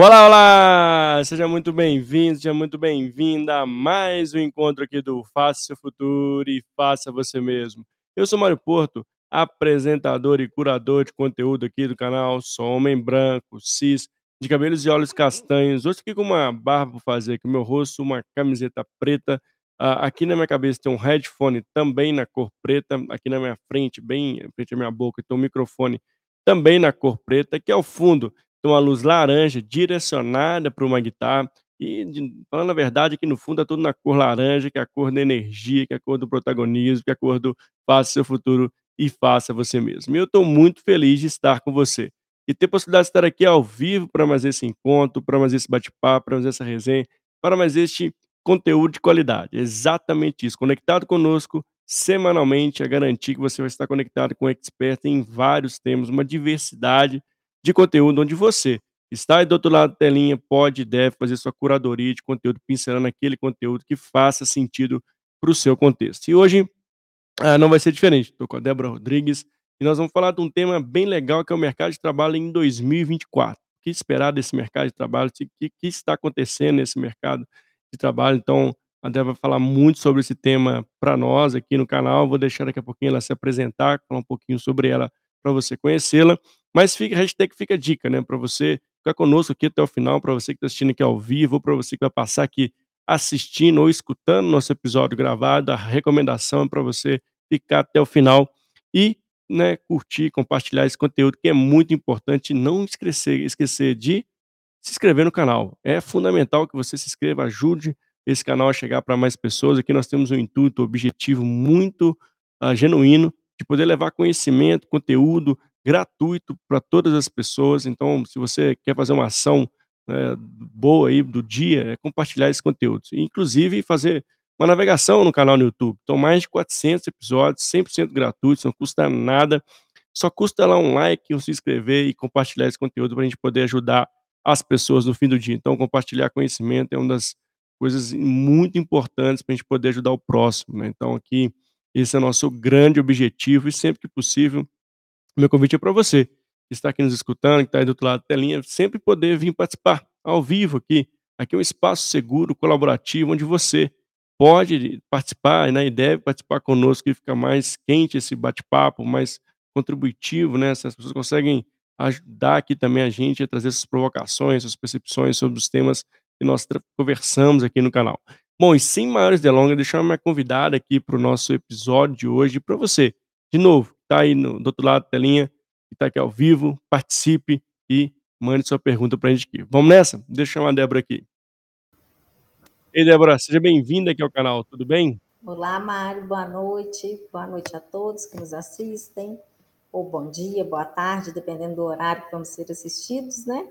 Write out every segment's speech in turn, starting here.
Olá, olá! Seja muito bem-vindo, seja muito bem-vinda a mais um encontro aqui do Faça Seu Futuro e Faça Você Mesmo. Eu sou Mário Porto, apresentador e curador de conteúdo aqui do canal. Sou homem branco, cis, de cabelos e olhos castanhos. Hoje aqui com uma barba para fazer aqui meu rosto, uma camiseta preta. Ah, aqui na minha cabeça tem um headphone também na cor preta. Aqui na minha frente, bem em frente à minha boca, tem um microfone também na cor preta. Aqui ao fundo tem uma luz laranja direcionada para uma guitarra e, falando a verdade, aqui no fundo é tudo na cor laranja, que é a cor da energia, que é a cor do protagonismo, que é a cor do faça seu futuro e faça você mesmo. E eu estou muito feliz de estar com você e ter possibilidade de estar aqui ao vivo para mais esse encontro, para mais esse bate-papo, para mais essa resenha, para mais este conteúdo de qualidade. Exatamente isso. Conectado conosco semanalmente, a garantir que você vai estar conectado com expert em vários temas, uma diversidade de conteúdo onde você está aí do outro lado da telinha, pode e deve fazer sua curadoria de conteúdo, pincelando aquele conteúdo que faça sentido para o seu contexto. E hoje ah, não vai ser diferente. Estou com a Débora Rodrigues e nós vamos falar de um tema bem legal que é o mercado de trabalho em 2024. O que esperar desse mercado de trabalho? O que, que está acontecendo nesse mercado de trabalho? Então, a Débora vai falar muito sobre esse tema para nós aqui no canal. Vou deixar daqui a pouquinho ela se apresentar, falar um pouquinho sobre ela para você conhecê-la. Mas fica, hashtag fica a dica, né? Para você ficar conosco aqui até o final, para você que está assistindo aqui ao vivo, para você que vai passar aqui assistindo ou escutando nosso episódio gravado, a recomendação é para você ficar até o final e né, curtir, compartilhar esse conteúdo que é muito importante. Não esquecer, esquecer de se inscrever no canal. É fundamental que você se inscreva, ajude esse canal a chegar para mais pessoas. Aqui nós temos um intuito, um objetivo muito uh, genuíno de poder levar conhecimento, conteúdo, gratuito para todas as pessoas. Então, se você quer fazer uma ação né, boa aí do dia, é compartilhar esse conteúdo. Inclusive, fazer uma navegação no canal no YouTube. Então, mais de 400 episódios, 100% gratuitos, não custa nada. Só custa lá um like, um se inscrever e compartilhar esse conteúdo para a gente poder ajudar as pessoas no fim do dia. Então, compartilhar conhecimento é uma das coisas muito importantes para a gente poder ajudar o próximo. Né? Então, aqui, esse é o nosso grande objetivo e sempre que possível, meu convite é para você, que está aqui nos escutando, que está aí do outro lado da telinha, sempre poder vir participar ao vivo aqui. Aqui é um espaço seguro, colaborativo, onde você pode participar né, e deve participar conosco, e fica mais quente esse bate-papo, mais contributivo, né? As pessoas conseguem ajudar aqui também a gente a trazer suas provocações, suas percepções sobre os temas que nós conversamos aqui no canal. Bom, e sem maiores delongas, deixar uma convidada aqui para o nosso episódio de hoje para você. De novo, está aí no, do outro lado da telinha, que está aqui ao vivo, participe e mande sua pergunta para a gente aqui. Vamos nessa? Deixa eu chamar a Débora aqui. Ei, Débora, seja bem-vinda aqui ao canal, tudo bem? Olá, Mário, boa noite. Boa noite a todos que nos assistem. Ou bom dia, boa tarde, dependendo do horário que vamos ser assistidos, né?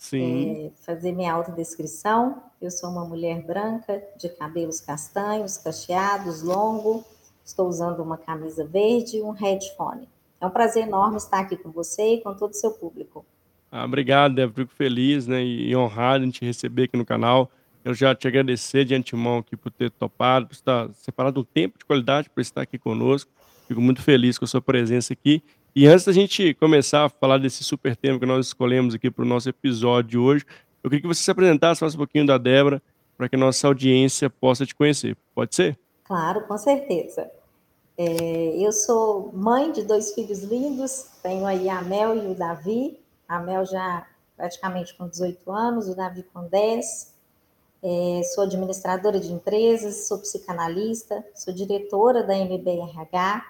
Sim. É, fazer minha autodescrição. Eu sou uma mulher branca, de cabelos castanhos, cacheados, longo, Estou usando uma camisa verde e um headphone. É um prazer enorme estar aqui com você e com todo o seu público. Ah, obrigado, Débora. Fico feliz né, e honrado em te receber aqui no canal. Eu já te agradecer de antemão aqui por ter topado, por estar separado um tempo de qualidade para estar aqui conosco. Fico muito feliz com a sua presença aqui. E antes da gente começar a falar desse super tema que nós escolhemos aqui para o nosso episódio de hoje, eu queria que você se apresentasse, falasse um pouquinho da Débora, para que a nossa audiência possa te conhecer. Pode ser? Claro, com certeza. É, eu sou mãe de dois filhos lindos, tenho aí a Mel e o Davi. A Mel já praticamente com 18 anos, o Davi com 10. É, sou administradora de empresas, sou psicanalista, sou diretora da MBRH,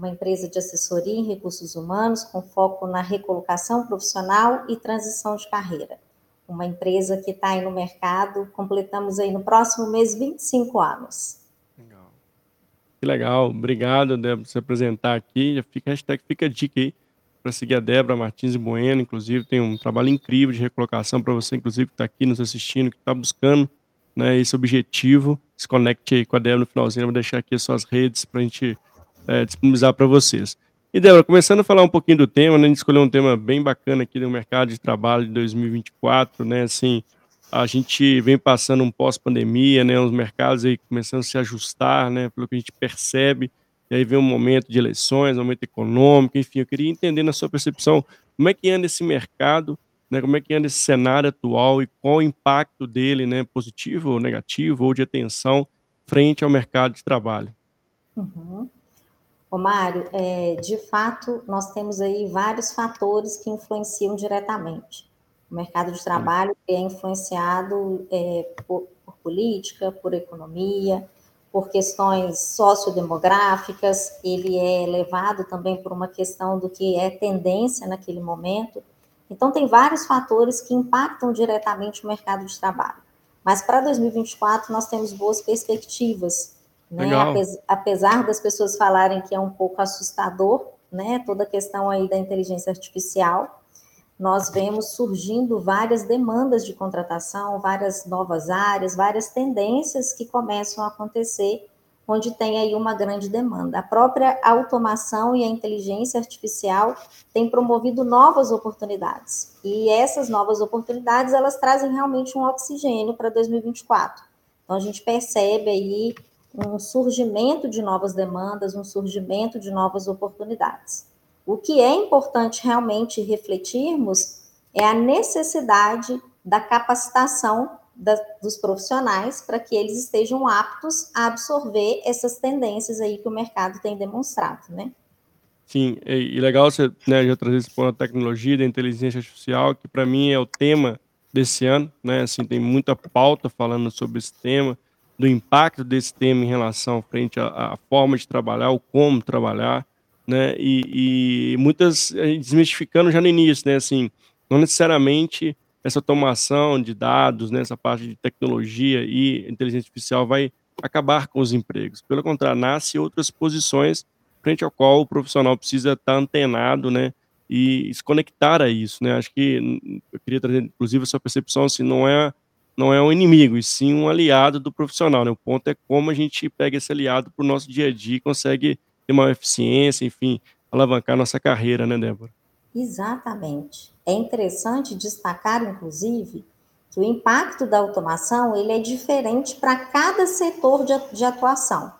uma empresa de assessoria em recursos humanos com foco na recolocação profissional e transição de carreira. Uma empresa que está aí no mercado, completamos aí no próximo mês 25 anos. Que legal, obrigado, Débora, por se apresentar aqui. Já fica hashtag fica a dica aí para seguir a Débora Martins e Bueno, inclusive tem um trabalho incrível de recolocação para você, inclusive que está aqui nos assistindo, que está buscando né, esse objetivo. Se conecte aí com a Débora no finalzinho, vou deixar aqui as suas redes para a gente é, disponibilizar para vocês. E Débora, começando a falar um pouquinho do tema, né, a gente escolheu um tema bem bacana aqui no mercado de trabalho de 2024, né, assim, a gente vem passando um pós-pandemia, né, os mercados aí começando a se ajustar, né, pelo que a gente percebe, e aí vem um momento de eleições, um momento econômico, enfim, eu queria entender na sua percepção como é que anda esse mercado né, como é que anda esse cenário atual e qual o impacto dele, né, positivo ou negativo, ou de atenção, frente ao mercado de trabalho? Uhum. Ô Mário, é, de fato, nós temos aí vários fatores que influenciam diretamente. O mercado de trabalho é influenciado é, por, por política, por economia, por questões sociodemográficas, ele é levado também por uma questão do que é tendência naquele momento. Então, tem vários fatores que impactam diretamente o mercado de trabalho. Mas para 2024, nós temos boas perspectivas. Né? Apesar das pessoas falarem que é um pouco assustador, né? toda a questão aí da inteligência artificial, nós vemos surgindo várias demandas de contratação, várias novas áreas, várias tendências que começam a acontecer onde tem aí uma grande demanda. A própria automação e a inteligência artificial têm promovido novas oportunidades. E essas novas oportunidades, elas trazem realmente um oxigênio para 2024. Então a gente percebe aí um surgimento de novas demandas, um surgimento de novas oportunidades. O que é importante realmente refletirmos é a necessidade da capacitação da, dos profissionais para que eles estejam aptos a absorver essas tendências aí que o mercado tem demonstrado, né? Sim, e, legal você né, já trazer esse ponto da tecnologia, da inteligência artificial, que para mim é o tema desse ano, né? Assim, tem muita pauta falando sobre esse tema, do impacto desse tema em relação frente à, à forma de trabalhar, o como trabalhar, né? E, e muitas desmistificando já no início, né? Assim, não necessariamente essa automação de dados, né, essa parte de tecnologia e inteligência artificial vai acabar com os empregos. Pelo contrário, nasce outras posições frente ao qual o profissional precisa estar antenado, né, e se conectar a isso, né? Acho que hum, eu queria trazer, inclusive, essa percepção, assim, não é não é um inimigo, e sim um aliado do profissional, né? O ponto é como a gente pega esse aliado para o nosso dia a dia e consegue ter uma eficiência, enfim, alavancar nossa carreira, né, Débora? Exatamente. É interessante destacar, inclusive, que o impacto da automação ele é diferente para cada setor de, de atuação.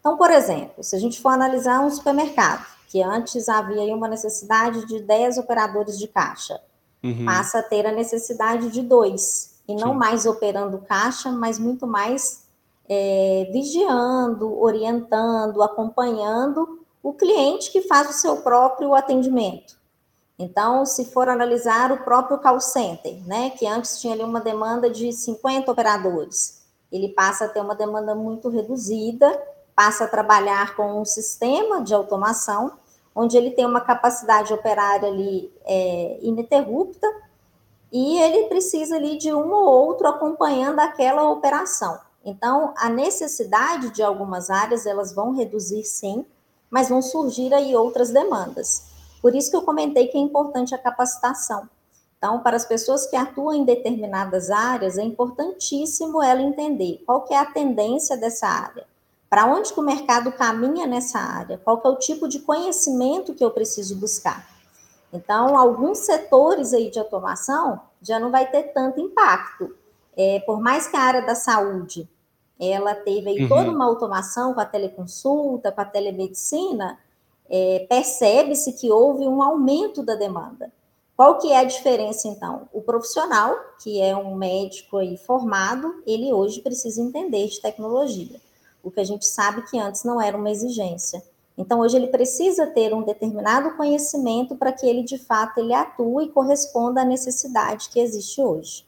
Então, por exemplo, se a gente for analisar um supermercado, que antes havia uma necessidade de 10 operadores de caixa, uhum. passa a ter a necessidade de dois, e não Sim. mais operando caixa, mas muito mais é, vigiando, orientando, acompanhando o cliente que faz o seu próprio atendimento. Então, se for analisar o próprio call center, né, que antes tinha ali uma demanda de 50 operadores, ele passa a ter uma demanda muito reduzida, passa a trabalhar com um sistema de automação, onde ele tem uma capacidade operária ali é, ininterrupta, e ele precisa ali de um ou outro acompanhando aquela operação. Então, a necessidade de algumas áreas, elas vão reduzir sim, mas vão surgir aí outras demandas. Por isso que eu comentei que é importante a capacitação. Então, para as pessoas que atuam em determinadas áreas, é importantíssimo ela entender qual que é a tendência dessa área, para onde que o mercado caminha nessa área, qual que é o tipo de conhecimento que eu preciso buscar. Então, alguns setores aí de automação já não vai ter tanto impacto. É, por mais que a área da saúde ela teve aí uhum. toda uma automação com a teleconsulta, com a telemedicina, é, percebe-se que houve um aumento da demanda. Qual que é a diferença, então? O profissional, que é um médico aí formado, ele hoje precisa entender de tecnologia, o que a gente sabe que antes não era uma exigência. Então, hoje ele precisa ter um determinado conhecimento para que ele, de fato, ele atue e corresponda à necessidade que existe hoje.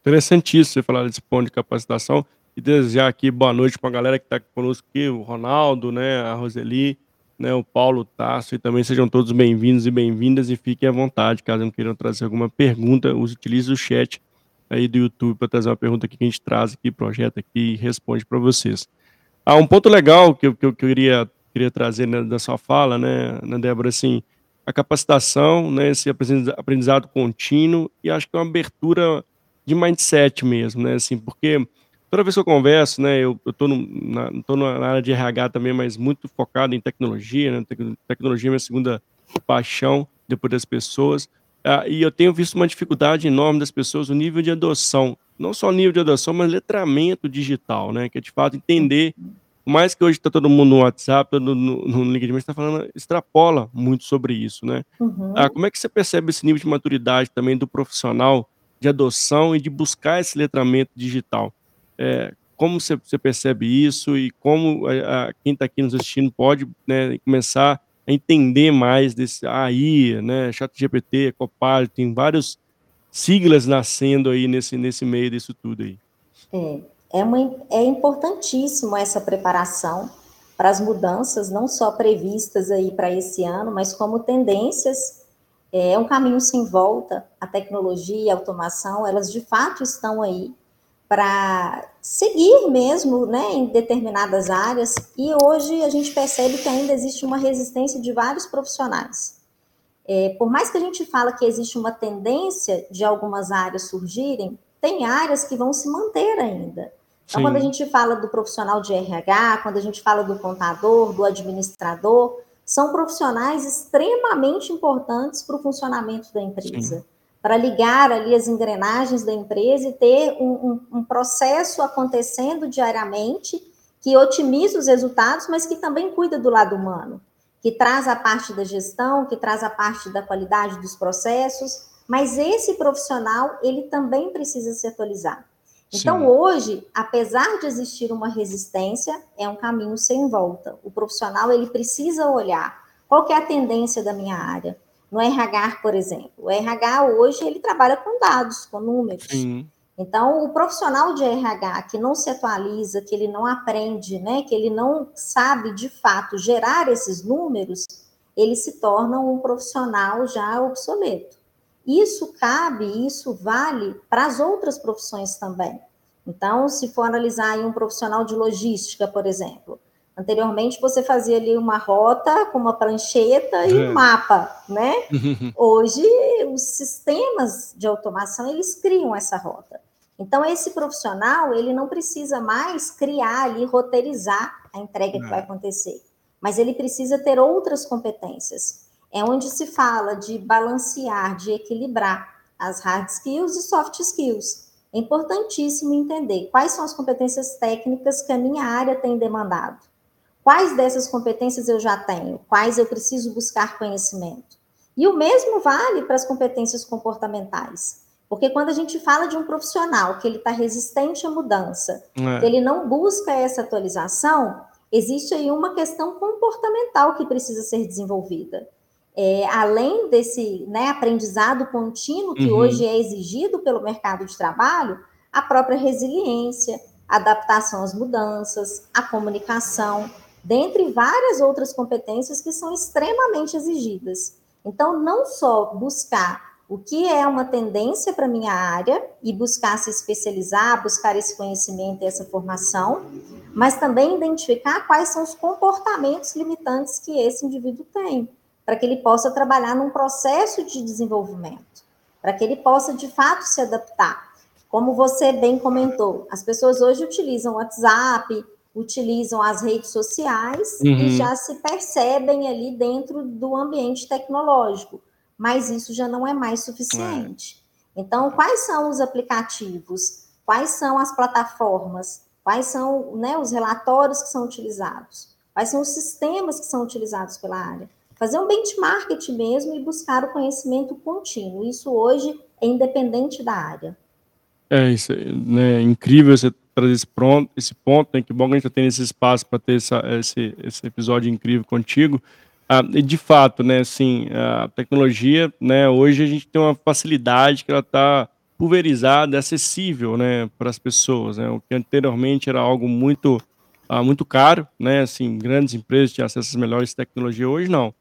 interessantíssimo você falar desse ponto de capacitação e desejar aqui boa noite para a galera que está conosco aqui, o Ronaldo, né, a Roseli, né, o Paulo Tasso, e também sejam todos bem-vindos e bem-vindas e fiquem à vontade, caso não queiram trazer alguma pergunta, utilize o chat aí do YouTube para trazer uma pergunta que a gente traz aqui, projeta aqui e responde para vocês. Ah, um ponto legal que que eu queria, queria trazer né, da sua fala, né, né, Débora, assim, a capacitação, né, esse aprendizado contínuo e acho que é uma abertura de mindset mesmo, né, assim, porque toda vez que eu converso, né, eu, no, na, na área de RH também, mas muito focado em tecnologia, né, tecnologia é minha segunda paixão depois das pessoas, ah, e eu tenho visto uma dificuldade enorme das pessoas, o nível de adoção, não só o nível de adoção, mas letramento digital, né, que é de fato entender por mais que hoje está todo mundo no WhatsApp, todo no no LinkedIn, mas está falando extrapola muito sobre isso, né. Ah, Uhum. como é que você percebe esse nível de maturidade também do profissional, de adoção e de buscar esse letramento digital? Eh, como você você percebe isso e como, eh, a quem está aqui nos assistindo pode, né, começar a entender mais desse AI, né, ChatGPT, Copilot, tem vários siglas nascendo aí nesse nesse meio disso tudo aí. É, é uma é importantíssimo essa preparação para as mudanças, não só previstas aí para esse ano, mas como tendências. É um caminho sem volta, a tecnologia a automação, elas de fato estão aí para seguir mesmo, né, em determinadas áreas, e hoje a gente percebe que ainda existe uma resistência de vários profissionais. Eh, por mais que a gente fala que existe uma tendência de algumas áreas surgirem, tem áreas que vão se manter ainda. Então, quando a Sim. gente fala do profissional de RH, quando a gente fala do contador, do administrador, são profissionais extremamente importantes para o funcionamento da Sim. Para ligar ali as engrenagens da empresa e ter um um um processo acontecendo diariamente, que otimiza os resultados, mas que também cuida do lado humano, que traz a parte da gestão, que traz a parte da qualidade dos processos, mas esse profissional, ele também precisa se atualizar. Então Sim. hoje, apesar de existir uma resistência, é um caminho sem volta. O profissional, ele precisa olhar qual é a tendência da minha área. No RH, por exemplo, o RH hoje ele trabalha com dados, com números. Sim. Então o profissional de RH que não se atualiza, que ele não aprende, né, que ele não sabe de fato gerar esses números, ele se torna um profissional já obsoleto. Isso cabe, isso vale para as outras profissões também. Então, se for analisar aí um profissional de logística, por exemplo, anteriormente você fazia ali uma rota com uma prancheta e um É. mapa, né. Hoje os sistemas de automação, eles criam essa rota. Então esse profissional, ele não precisa mais criar ali, roteirizar a entrega que vai É. acontecer, mas ele precisa ter outras competências. É onde se fala de balancear, de equilibrar as hard skills e soft skills. É importantíssimo entender quais são as competências técnicas que a minha área tem demandado. Quais dessas competências eu já tenho? Quais eu preciso buscar conhecimento? E o mesmo vale para as competências comportamentais, porque quando a gente fala de um profissional que ele está resistente à mudança, que É. ele não busca essa atualização, existe aí uma questão comportamental que precisa ser desenvolvida. Eh, além desse, né, aprendizado contínuo que hoje Uhum. é exigido pelo mercado de trabalho, a própria resiliência, adaptação às mudanças, a comunicação, dentre várias outras competências que são extremamente exigidas. Então não só buscar o que é uma tendência para minha área e buscar se especializar, buscar esse conhecimento e essa formação, mas também identificar quais são os comportamentos limitantes que esse indivíduo tem, para que ele possa trabalhar num processo de desenvolvimento, para que ele possa de fato se adaptar. Como você bem comentou, as pessoas hoje utilizam WhatsApp, utilizam as redes sociais e Uhum. já se percebem ali dentro do ambiente tecnológico, mas isso já não é mais É. suficiente. Então quais são os aplicativos? Quais são as plataformas? Quais são, né, os relatórios que são utilizados? Quais são os sistemas que são utilizados pela área? Fazer um benchmarking mesmo e buscar o conhecimento contínuo, isso hoje é independente da área. É isso aí, né, incrível você trazer esse pronto esse ponto, né, que bom que a gente tá tendo esse espaço para ter essa esse esse episódio incrível contigo. Ah, e de fato, né, assim, a tecnologia, né, hoje a gente tem uma facilidade que ela tá pulverizada, acessível, né, para as pessoas, né, o que anteriormente era algo muito, ah, muito caro, né, assim, grandes empresas tinham acesso às melhores tecnologia, hoje não.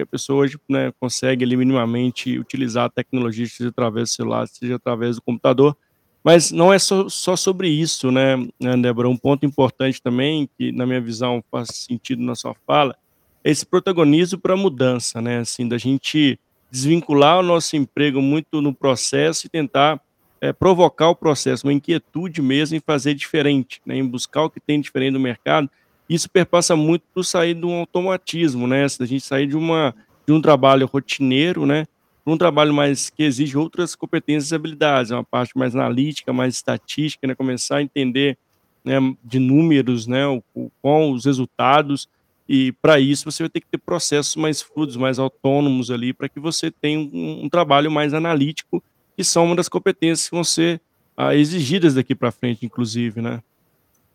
A pessoa hoje, né, consegue ali minimamente utilizar a tecnologia, seja através do celular, seja através do computador. Mas não é só só sobre isso, né, né, Débora, um ponto importante também, que na minha visão faz sentido na sua fala, é esse protagonismo pra mudança, né, assim, da gente desvincular o nosso emprego muito no processo e tentar, eh, provocar o processo, uma inquietude mesmo em fazer diferente, né, em buscar o que tem diferente no mercado. Isso perpassa muito por sair de um automatismo, né, da gente sair de uma de um trabalho rotineiro, né, um trabalho mais que exige outras competências e habilidades, uma parte mais analítica, mais estatística, né, começar a entender né, de números, né, o, com os resultados, e para isso você vai ter que ter processos mais fluidos, mais autônomos ali, para que você tenha um, um, trabalho mais analítico, que são uma das competências que vão ser ah, exigidas daqui para frente, inclusive, né?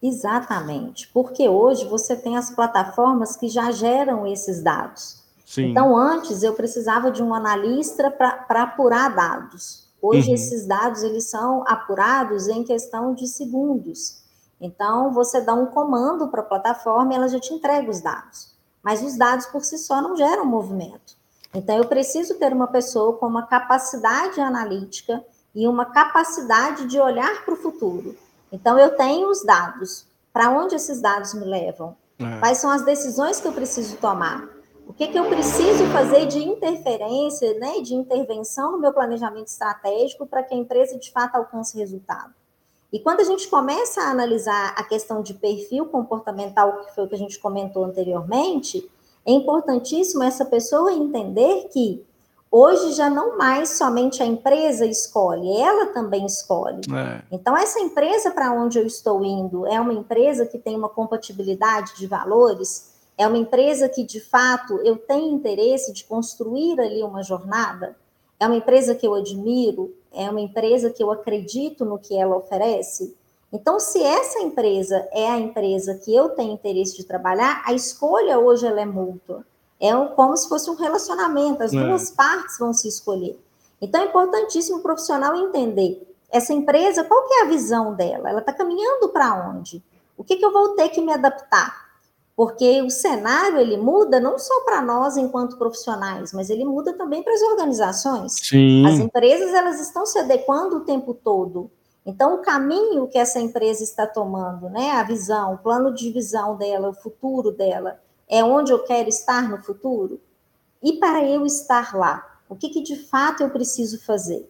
Exatamente, porque hoje você tem as plataformas que já geram esses dados. Sim. Então, antes eu precisava de um analista para apurar dados. Hoje, uhum. esses dados eles são apurados em questão de segundos. Então, você dá um comando para a plataforma e ela já te entrega os dados. Mas os dados por si só não geram movimento. Então, eu preciso ter uma pessoa com uma capacidade analítica e uma capacidade de olhar para o futuro. Então, eu tenho os dados. Para onde esses dados me levam? É. Quais são as decisões que eu preciso tomar? O que, que eu preciso fazer de interferência, né, de intervenção no meu planejamento estratégico para que a empresa de fato alcance resultado? E quando a gente começa a analisar a questão de perfil comportamental, que foi o que a gente comentou anteriormente, é importantíssimo essa pessoa entender que hoje já não mais somente a empresa escolhe, ela também escolhe. É. Então, essa empresa para onde eu estou indo é uma empresa que tem uma compatibilidade de valores é uma empresa que, de fato, eu tenho interesse de construir ali uma jornada? É uma empresa que eu admiro? É uma empresa que eu acredito no que ela oferece? Então, se essa empresa é a empresa que eu tenho interesse de trabalhar, a escolha hoje ela é mútua. É como se fosse um relacionamento, as é. duas partes vão se escolher. Então, é importantíssimo o profissional entender essa empresa, qual que é a visão dela? Ela está caminhando para onde? O que, que eu vou ter que me adaptar? Porque o cenário ele muda não só para nós enquanto profissionais, mas ele muda também para as organizações. Sim. As empresas elas estão se adequando o tempo todo. Então o caminho que essa empresa está tomando, né, a visão, o plano de visão dela, o futuro dela, é onde eu quero estar no futuro. E para eu estar lá, o que, que de fato eu preciso fazer?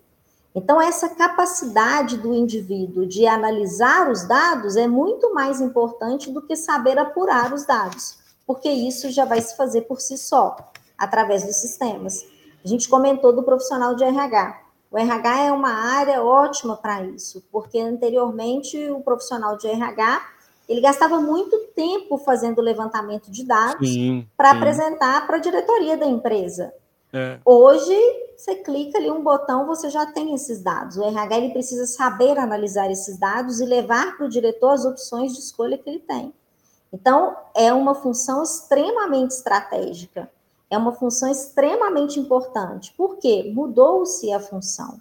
Então, essa capacidade do indivíduo de analisar os dados é muito mais importante do que saber apurar os dados, porque isso já vai se fazer por si só, através dos sistemas. A gente comentou do profissional de RH. O RH é uma área ótima para isso, porque anteriormente o profissional de RH ele gastava muito tempo fazendo levantamento de dados para apresentar para a diretoria da empresa. É. Hoje, você clica ali um botão, você já tem esses dados. O RH ele precisa saber analisar esses dados e levar para o diretor as opções de escolha que ele tem. Então, é uma função extremamente estratégica, é uma função extremamente importante. Por quê? Mudou-se a função.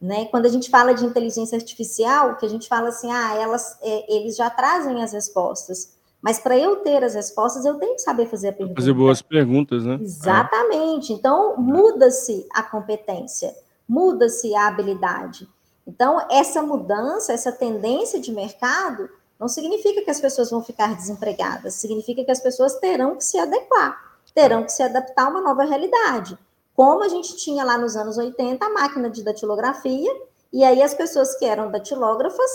Né? Quando a gente fala de inteligência artificial, que a gente fala assim, ah, elas, é, eles já trazem as respostas. Mas para eu ter as respostas, eu tenho que saber fazer a pergunta. Fazer boas perguntas, né? Exatamente. Então, muda-se a competência, muda-se a habilidade. Então, essa mudança, essa tendência de mercado, não significa que as pessoas vão ficar desempregadas, significa que as pessoas terão que se adequar, terão que se adaptar a uma nova realidade. Como a gente tinha lá nos anos 80 a máquina de datilografia, e aí as pessoas que eram datilógrafas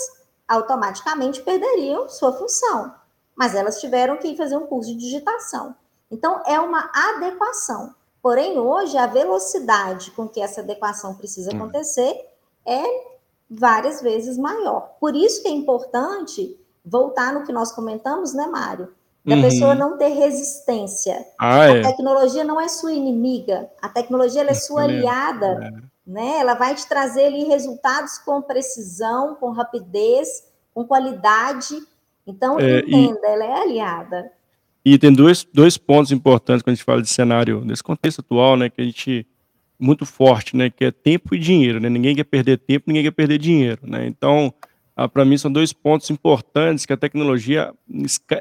automaticamente perderiam sua função mas elas tiveram que fazer um curso de digitação. Então, é uma adequação. Porém, hoje, a velocidade com que essa adequação precisa hum. acontecer é várias vezes maior. Por isso que é importante voltar no que nós comentamos, né, Mário? Da uhum. pessoa não ter resistência. Ah, a é. tecnologia não é sua inimiga, a tecnologia é sua aliada. É. Né? Ela vai te trazer ali resultados com precisão, com rapidez, com qualidade então, é, entenda, e, ela é aliada. E tem dois, dois pontos importantes quando a gente fala de cenário, nesse contexto atual, né, que a gente muito forte, né, que é tempo e dinheiro, né? Ninguém quer perder tempo, ninguém quer perder dinheiro, né? Então, ah, para mim são dois pontos importantes que a tecnologia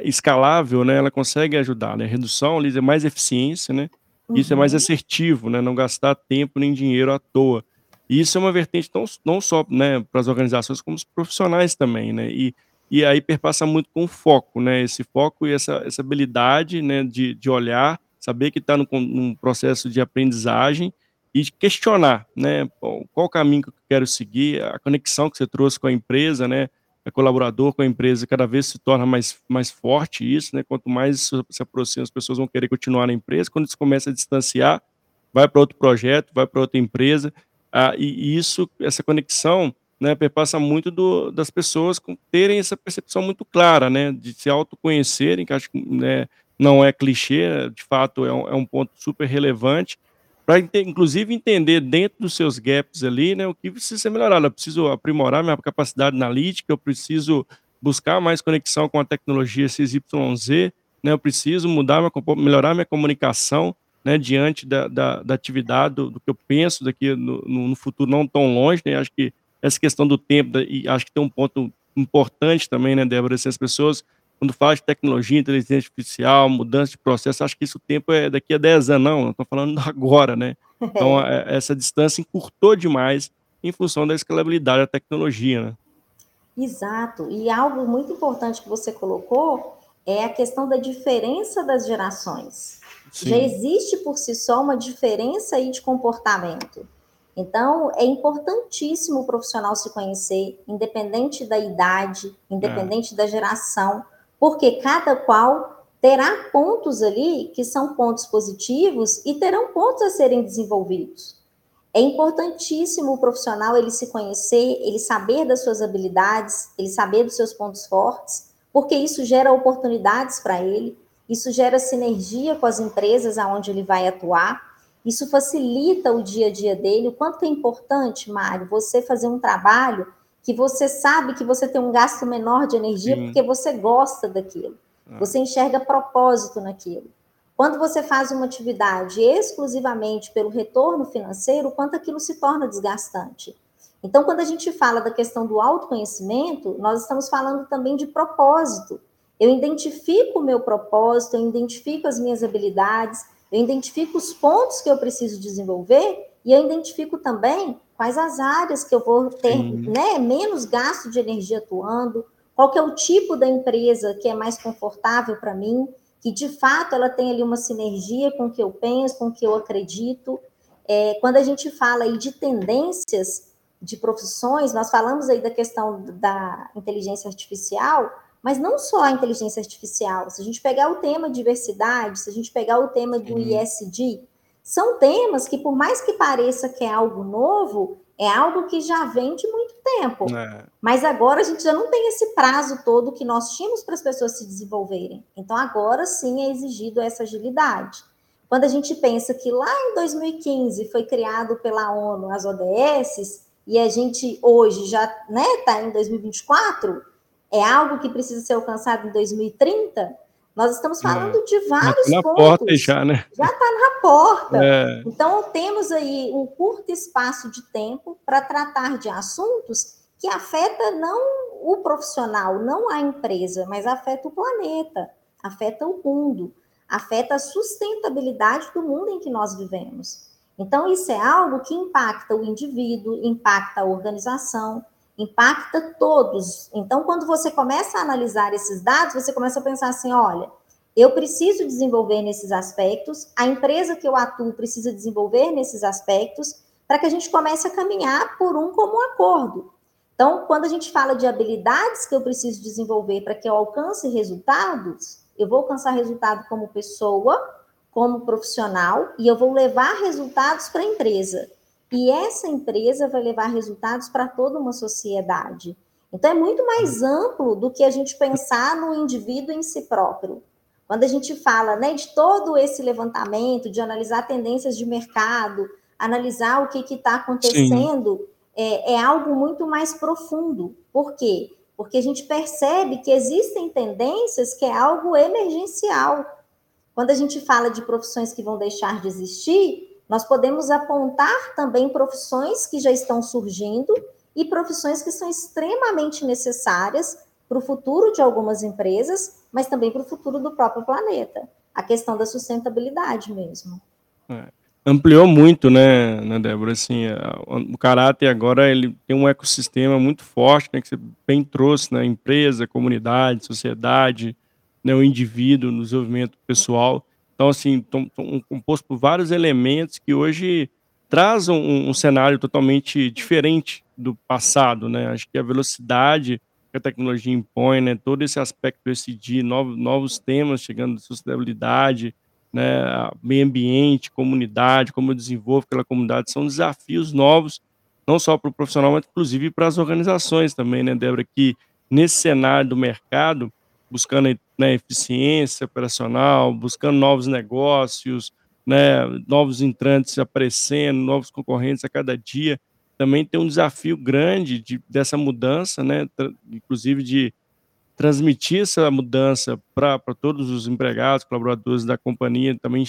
escalável, né, ela consegue ajudar, né? Redução, ali, é mais eficiência, né? Uhum. Isso é mais uhum. assertivo, né? Não gastar tempo nem dinheiro à toa. E isso é uma vertente não, não só, né, para as organizações como os profissionais também, né? E e aí perpassa muito com foco, né? Esse foco e essa, essa habilidade né, de, de olhar, saber que está num, processo de aprendizagem e questionar, né? Qual o caminho que eu quero seguir, a conexão que você trouxe com a empresa, né? A colaborador com a empresa cada vez se torna mais, mais forte isso, né? Quanto mais se aproxima, as pessoas vão querer continuar na empresa. Quando isso começa a distanciar, vai para outro projeto, vai para outra empresa. Ah, e isso, essa conexão, né, perpassa muito do das pessoas com terem essa percepção muito clara, né, de se autoconhecerem, que acho que, né, não é clichê, de fato é um é um ponto super relevante, inte inclusive entender dentro dos seus gaps ali, né, o que precisa ser melhorado. Eu preciso aprimorar minha capacidade analítica, eu preciso buscar mais conexão com a tecnologia XYZ, né, eu preciso mudar compo melhorar minha comunicação, né, diante da da da atividade, do do que eu penso daqui no no futuro não tão longe, né, acho que essa questão do tempo e acho que tem um ponto importante também, né, Débora, assim, as pessoas quando falam de tecnologia, inteligência artificial, mudança de processo, acho que isso o tempo é daqui a 10 anos, não, tô falando agora, né. Então, É. essa distância encurtou demais em função da escalabilidade da tecnologia, né. Exato. E algo muito importante que você colocou, é a questão da diferença das gerações. Já Sim. existe por si só uma diferença aí de comportamento. Então, é importantíssimo o profissional se conhecer, independente da idade, É. independente da geração, porque cada qual terá pontos ali que são pontos positivos e terão pontos a serem desenvolvidos. É importantíssimo o profissional ele se conhecer, ele saber das suas habilidades, ele saber dos seus pontos fortes, porque isso gera oportunidades pra ele, isso gera sinergia com as empresas aonde ele vai atuar, isso facilita o dia a dia dele. O quanto é importante, Mário, você fazer um trabalho que você sabe que você tem um gasto menor de energia, Sim. porque você gosta daquilo, É. você enxerga propósito naquilo. Quando você faz uma atividade exclusivamente pelo retorno financeiro, o quanto aquilo se torna desgastante. Então, quando a gente fala da questão do autoconhecimento, nós estamos falando também de propósito. Eu identifico o meu propósito, eu identifico as minhas habilidades, eu identifico os pontos que eu preciso desenvolver e eu identifico também quais as áreas que eu vou ter, Sim. né, menos gasto de energia atuando, qual que é o tipo da empresa que é mais confortável pra mim, que de fato ela tem ali uma sinergia com o que eu penso, com o que eu acredito. Eh, quando a gente fala aí de tendências de profissões, nós falamos aí da questão da inteligência artificial, mas não só a inteligência artificial, se a gente pegar o tema diversidade, se a gente pegar o tema do Sim. ESG, são temas que por mais que pareça que é algo novo, é algo que já vem de muito tempo. É. Mas agora a gente já não tem esse prazo todo que nós tínhamos para as pessoas se desenvolverem. Então agora sim é exigido essa agilidade. Quando a gente pensa que lá em 2015 foi criado pela ONU as ODSs, e a gente hoje já, né, tá em 2024, é algo que precisa ser alcançado em 2030, nós estamos É. falando de Já tá vários na porta pontos. já, né. Já tá na porta. É. Então temos aí um curto espaço de tempo pra tratar de assuntos que afeta não o profissional, não a empresa, mas afeta o planeta, afeta o mundo, afeta a sustentabilidade do mundo em que nós vivemos. Então isso é algo que impacta o indivíduo, impacta a organização, impacta todos. Então quando você começa a analisar esses dados, você começa a pensar assim: "Olha, eu preciso desenvolver nesses aspectos, a empresa que eu atuo precisa desenvolver nesses aspectos, pra que a gente comece a caminhar por um comum acordo". Então, quando a gente fala de habilidades que eu preciso desenvolver pra que eu alcance resultados, eu vou alcançar resultado como pessoa, como profissional, e eu vou levar resultados pra empresa. E essa empresa vai levar resultados pra toda uma sociedade. Então é muito mais amplo do que a gente pensar no indivíduo em si próprio. Quando a gente fala, né, de todo esse levantamento, de analisar tendências de mercado, analisar o que tá Sim. acontecendo, é é algo muito mais profundo. Por quê? Porque a gente percebe que existem tendências que é algo emergencial. Quando a gente fala de profissões que vão deixar de existir, nós podemos apontar também profissões que já estão surgindo e profissões que são extremamente necessárias para o futuro de algumas empresas, mas também para o futuro do próprio planeta. A questão da sustentabilidade mesmo. É. Ampliou muito, né né, Débora, assim, a o caráter agora ele tem um ecossistema muito forte, né, que você bem trouxe, né, empresa, comunidade, sociedade, né, o indivíduo no desenvolvimento pessoal. Então assim, estão composto por vários elementos que hoje traz um um cenário totalmente diferente do passado, né. Acho que a velocidade que a tecnologia impõe, né, todo esse aspecto ESG, novo novos temas chegando, sustentabilidade, né, meio ambiente, comunidade, como eu desenvolvo aquela comunidade, são desafios novos não só para o profissional, mas inclusive para as organizações também, né, Débora, que nesse cenário do mercado, buscando né, eficiência operacional, buscando novos negócios, né, novos entrantes aparecendo, novos concorrentes a cada dia, também tem um desafio grande de, dessa mudança, né, inclusive de transmitir essa mudança para todos os empregados, colaboradores da companhia, também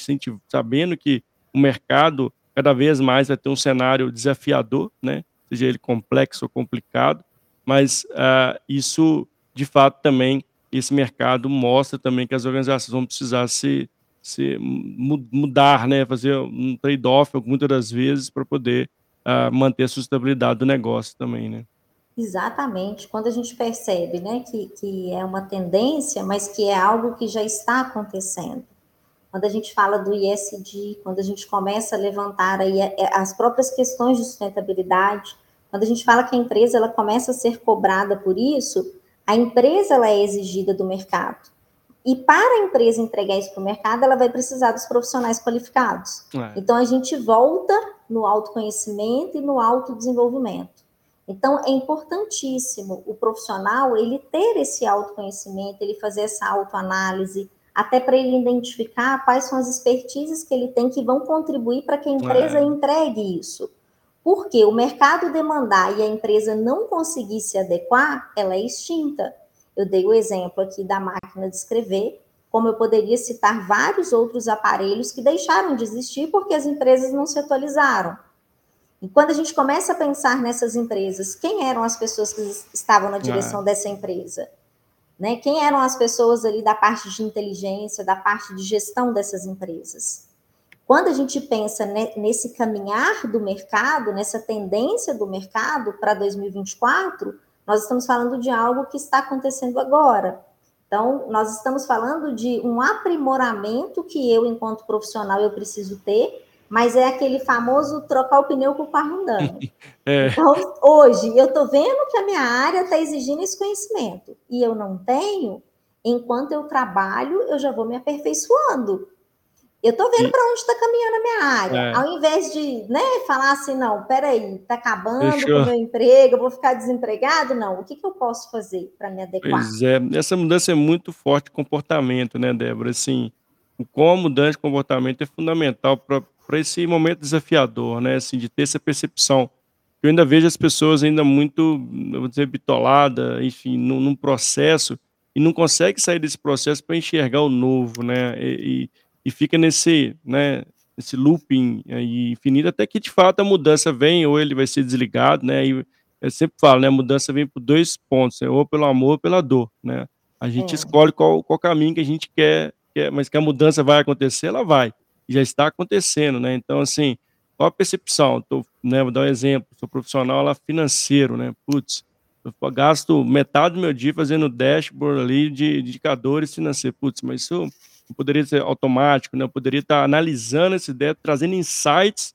sabendo que o mercado cada vez mais vai ter um cenário desafiador, né, seja ele complexo ou complicado, mas uh, isso, de fato, também, esse mercado mostra também que as organizações vão precisar se, se mudar, né, fazer um trade-off muitas das vezes para poder uh, manter a sustentabilidade do negócio também, né. Exatamente, quando a gente percebe né, que, que é uma tendência, mas que é algo que já está acontecendo. Quando a gente fala do ISD, quando a gente começa a levantar aí é, é, as próprias questões de sustentabilidade, quando a gente fala que a empresa ela começa a ser cobrada por isso, a empresa ela é exigida do mercado. E para a empresa entregar isso para o mercado, ela vai precisar dos profissionais qualificados. É. Então a gente volta no autoconhecimento e no autodesenvolvimento. Então, é importantíssimo o profissional ele ter esse autoconhecimento, ele fazer essa autoanálise, até para ele identificar quais são as expertises que ele tem que vão contribuir para que a empresa é. entregue isso. Porque o mercado demandar e a empresa não conseguir se adequar, ela é extinta. Eu dei o exemplo aqui da máquina de escrever, como eu poderia citar vários outros aparelhos que deixaram de existir porque as empresas não se atualizaram. E quando a gente começa a pensar nessas empresas, quem eram as pessoas que estavam na direção é. dessa empresa? Né? Quem eram as pessoas ali da parte de inteligência, da parte de gestão dessas empresas? Quando a gente pensa nesse caminhar do mercado, nessa tendência do mercado para 2024, nós estamos falando de algo que está acontecendo agora. Então, nós estamos falando de um aprimoramento que eu, enquanto profissional, eu preciso ter mas é aquele famoso trocar o pneu com o carro andando. é. Então, hoje, eu estou vendo que a minha área está exigindo esse conhecimento e eu não tenho, enquanto eu trabalho, eu já vou me aperfeiçoando. Eu estou vendo para onde está caminhando a minha área. É. Ao invés de né, falar assim, não, peraí, está acabando com o meu emprego, eu vou ficar desempregado, não. O que, que eu posso fazer para me adequar? Pois é, essa mudança é muito forte de comportamento, né, Débora? Assim, como a mudança de comportamento é fundamental para esse momento desafiador, né, assim, de ter essa percepção. Eu ainda vejo as pessoas ainda muito, vou dizer, bitolada, enfim, num, num processo e não consegue sair desse processo para enxergar o novo, né, e, e, fica nesse, né, esse looping infinito até que de fato a mudança vem ou ele vai ser desligado, né, e eu sempre falo, né, a mudança vem por dois pontos, né, ou pelo amor ou pela dor, né. A gente é. escolhe qual, qual caminho que a gente quer, quer, mas que a mudança vai acontecer, ela vai já está acontecendo, né? Então, assim, qual a percepção? Tô, né, vou dar um exemplo, sou profissional lá financeiro, né? Putz, eu gasto metade do meu dia fazendo dashboard ali de indicadores financeiros. Putz, mas isso poderia ser automático, né? Eu poderia estar analisando esse ideia, trazendo insights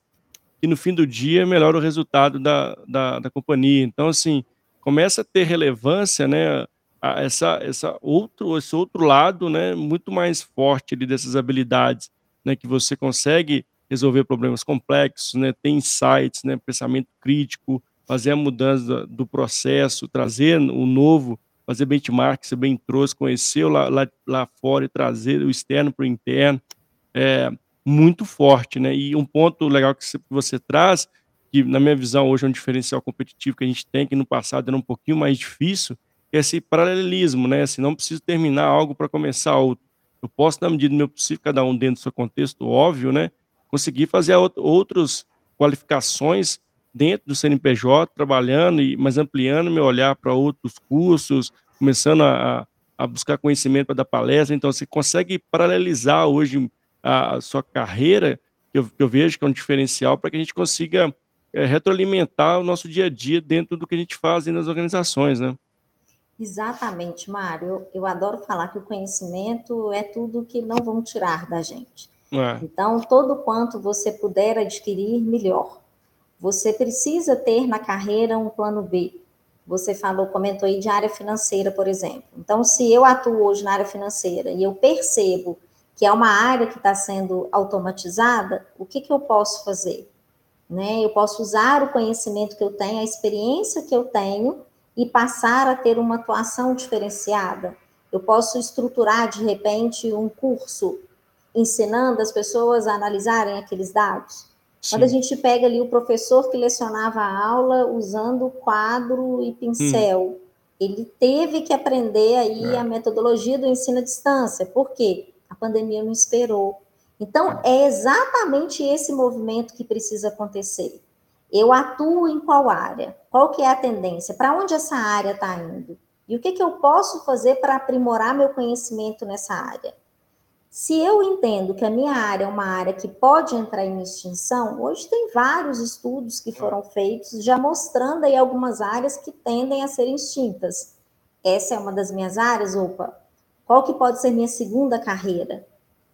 que no fim do dia melhora o resultado da, da, da companhia. Então, assim, começa a ter relevância, né? Essa, essa outro, esse outro lado, né? Muito mais forte ali dessas habilidades né, que você consegue resolver problemas complexos, né, ter insights, né, pensamento crítico, fazer a mudança do processo, trazer o novo, fazer benchmark, você bem trouxe, conhecer lá, lá, lá fora e trazer o externo para o interno, é muito forte, né? E um ponto legal que você traz, que na minha visão hoje é um diferencial competitivo que a gente tem, que no passado era um pouquinho mais difícil, é esse paralelismo, né? Assim, não preciso terminar algo para começar outro eu posso, na medida do meu possível, cada um dentro do seu contexto, óbvio, né? Conseguir fazer outras qualificações dentro do CNPJ, trabalhando, e, mas ampliando meu olhar para outros cursos, começando a, a buscar conhecimento para dar palestra. Então, você consegue paralelizar hoje a, a sua carreira, que eu, que eu, vejo que é um diferencial, para que a gente consiga é, retroalimentar o nosso dia a dia dentro do que a gente faz nas organizações, né? Exatamente, Mário. Eu, eu, adoro falar que o conhecimento é tudo que não vão tirar da gente. É. Então, todo quanto você puder adquirir, melhor. Você precisa ter na carreira um plano B. Você falou, comentou aí de área financeira, por exemplo. Então, se eu atuo hoje na área financeira e eu percebo que é uma área que está sendo automatizada, o que, que eu posso fazer? né? Eu posso usar o conhecimento que eu tenho, a experiência que eu tenho e passar a ter uma atuação diferenciada. Eu posso estruturar de repente um curso ensinando as pessoas a analisarem aqueles dados. Sim. Quando a gente pega ali o professor que lecionava a aula usando quadro e pincel, hum. ele teve que aprender aí é. a metodologia do ensino à distância. Por quê? A pandemia não esperou. Então, é exatamente esse movimento que precisa acontecer. Eu atuo em qual área? Qual que é a tendência? Para onde essa área está indo? E o que, que eu posso fazer para aprimorar meu conhecimento nessa área? Se eu entendo que a minha área é uma área que pode entrar em extinção, hoje tem vários estudos que foram feitos já mostrando aí algumas áreas que tendem a ser extintas. Essa é uma das minhas áreas, opa, qual que pode ser minha segunda carreira?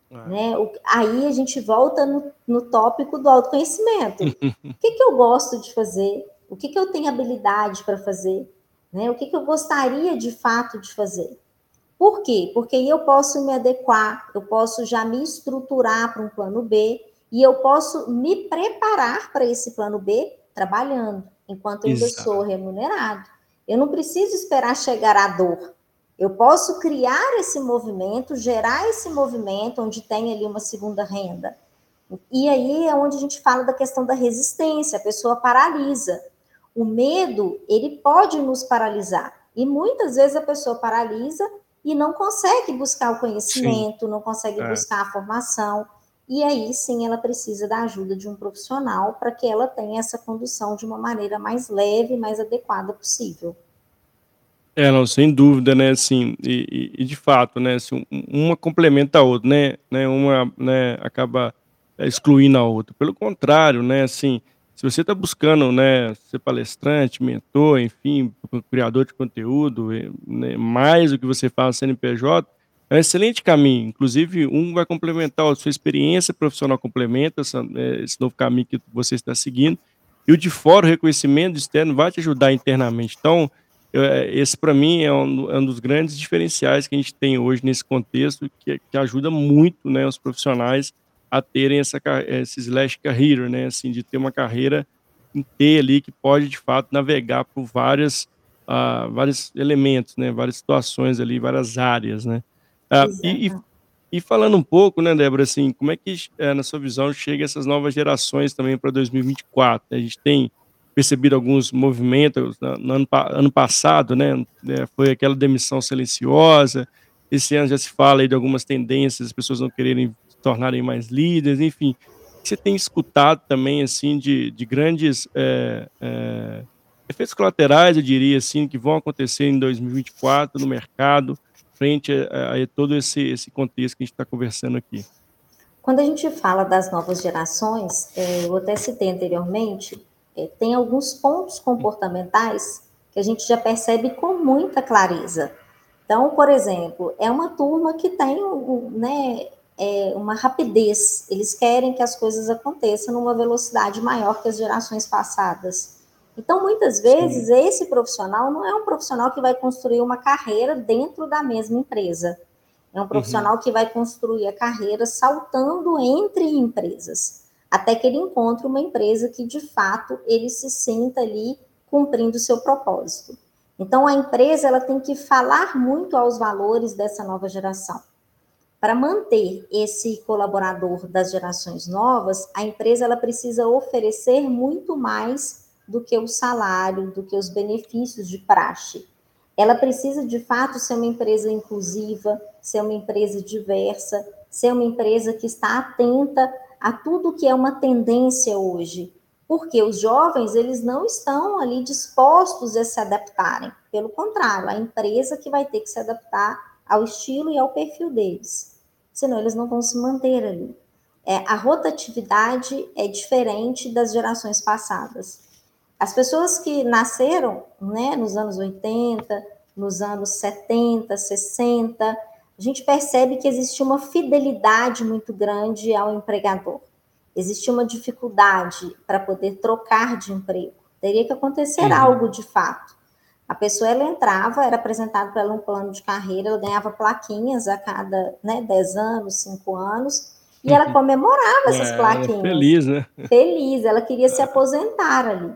É. Né? O, aí a gente volta no, no tópico do autoconhecimento. o que, que eu gosto de fazer? O que, que eu tenho habilidade para fazer? Né? O que, que eu gostaria de fato de fazer? Por quê? Porque aí eu posso me adequar, eu posso já me estruturar para um plano B e eu posso me preparar para esse plano B trabalhando, enquanto eu sou remunerado. Eu não preciso esperar chegar a dor. Eu posso criar esse movimento, gerar esse movimento onde tem ali uma segunda renda. E aí é onde a gente fala da questão da resistência, a pessoa paralisa. O medo, ele pode nos paralisar. E muitas vezes a pessoa paralisa e não consegue buscar o conhecimento, sim. não consegue é. buscar a formação. E aí sim ela precisa da ajuda de um profissional para que ela tenha essa condução de uma maneira mais leve, mais adequada possível. É, não, sem dúvida, né, assim, e, e, de fato, né, assim, uma complementa a outra, né, né, uma, né, acaba excluindo a outra. Pelo contrário, né, assim, se você está buscando, né, ser palestrante, mentor, enfim, criador de conteúdo, né, mais o que você faz CNPJ, é um excelente caminho. Inclusive, um vai complementar, a sua experiência profissional complementa essa, né, esse novo caminho que você está seguindo, e o de fora, o reconhecimento externo, vai te ajudar internamente. Então, é, esse para mim é um, é um, dos grandes diferenciais que a gente tem hoje nesse contexto, que, que ajuda muito né, os profissionais a terem essa, esse slash career, né? Assim, de ter uma carreira inteira ali que pode, de fato, navegar por várias, uh, vários elementos, né? Várias situações ali, várias áreas, né? Uh, e, e, falando um pouco, né, Débora, assim, como é que, é, na sua visão, chega essas novas gerações também para 2024? A gente tem percebido alguns movimentos no ano, ano passado, né, né, foi aquela demissão silenciosa, esse ano já se fala aí de algumas tendências, as pessoas não quererem tornarem mais líderes, enfim. Você tem escutado também, assim, de, de grandes é, é, efeitos colaterais, eu diria assim, que vão acontecer em 2024 no mercado, frente a, a todo esse, esse contexto que a gente está conversando aqui? Quando a gente fala das novas gerações, é, eu até citei anteriormente, é, tem alguns pontos comportamentais que a gente já percebe com muita clareza. Então, por exemplo, é uma turma que tem né, é, uma rapidez, eles querem que as coisas aconteçam numa velocidade maior que as gerações passadas. Então, muitas vezes, Sim. esse profissional não é um profissional que vai construir uma carreira dentro da mesma empresa. É um profissional uhum. que vai construir a carreira saltando entre empresas, até que ele encontre uma empresa que, de fato, ele se sinta ali cumprindo o seu propósito. Então, a empresa ela tem que falar muito aos valores dessa nova geração. Para manter esse colaborador das gerações novas, a empresa ela precisa oferecer muito mais do que o salário, do que os benefícios de praxe. Ela precisa, de fato, ser uma empresa inclusiva, ser uma empresa diversa, ser uma empresa que está atenta a tudo que é uma tendência hoje. Porque os jovens, eles não estão ali dispostos a se adaptarem. Pelo contrário, a empresa que vai ter que se adaptar ao estilo e ao perfil deles. Senão eles não vão se manter ali. É, a rotatividade é diferente das gerações passadas. As pessoas que nasceram né, nos anos 80, nos anos 70, 60, a gente percebe que existe uma fidelidade muito grande ao empregador. Existia uma dificuldade para poder trocar de emprego. Teria que acontecer uhum. algo de fato. A pessoa ela entrava, era apresentado para ela um plano de carreira, ela ganhava plaquinhas a cada né, 10 anos, 5 anos, E ela comemorava essas É, plaquinhas. feliz, né? Feliz, ela queria se aposentar ali.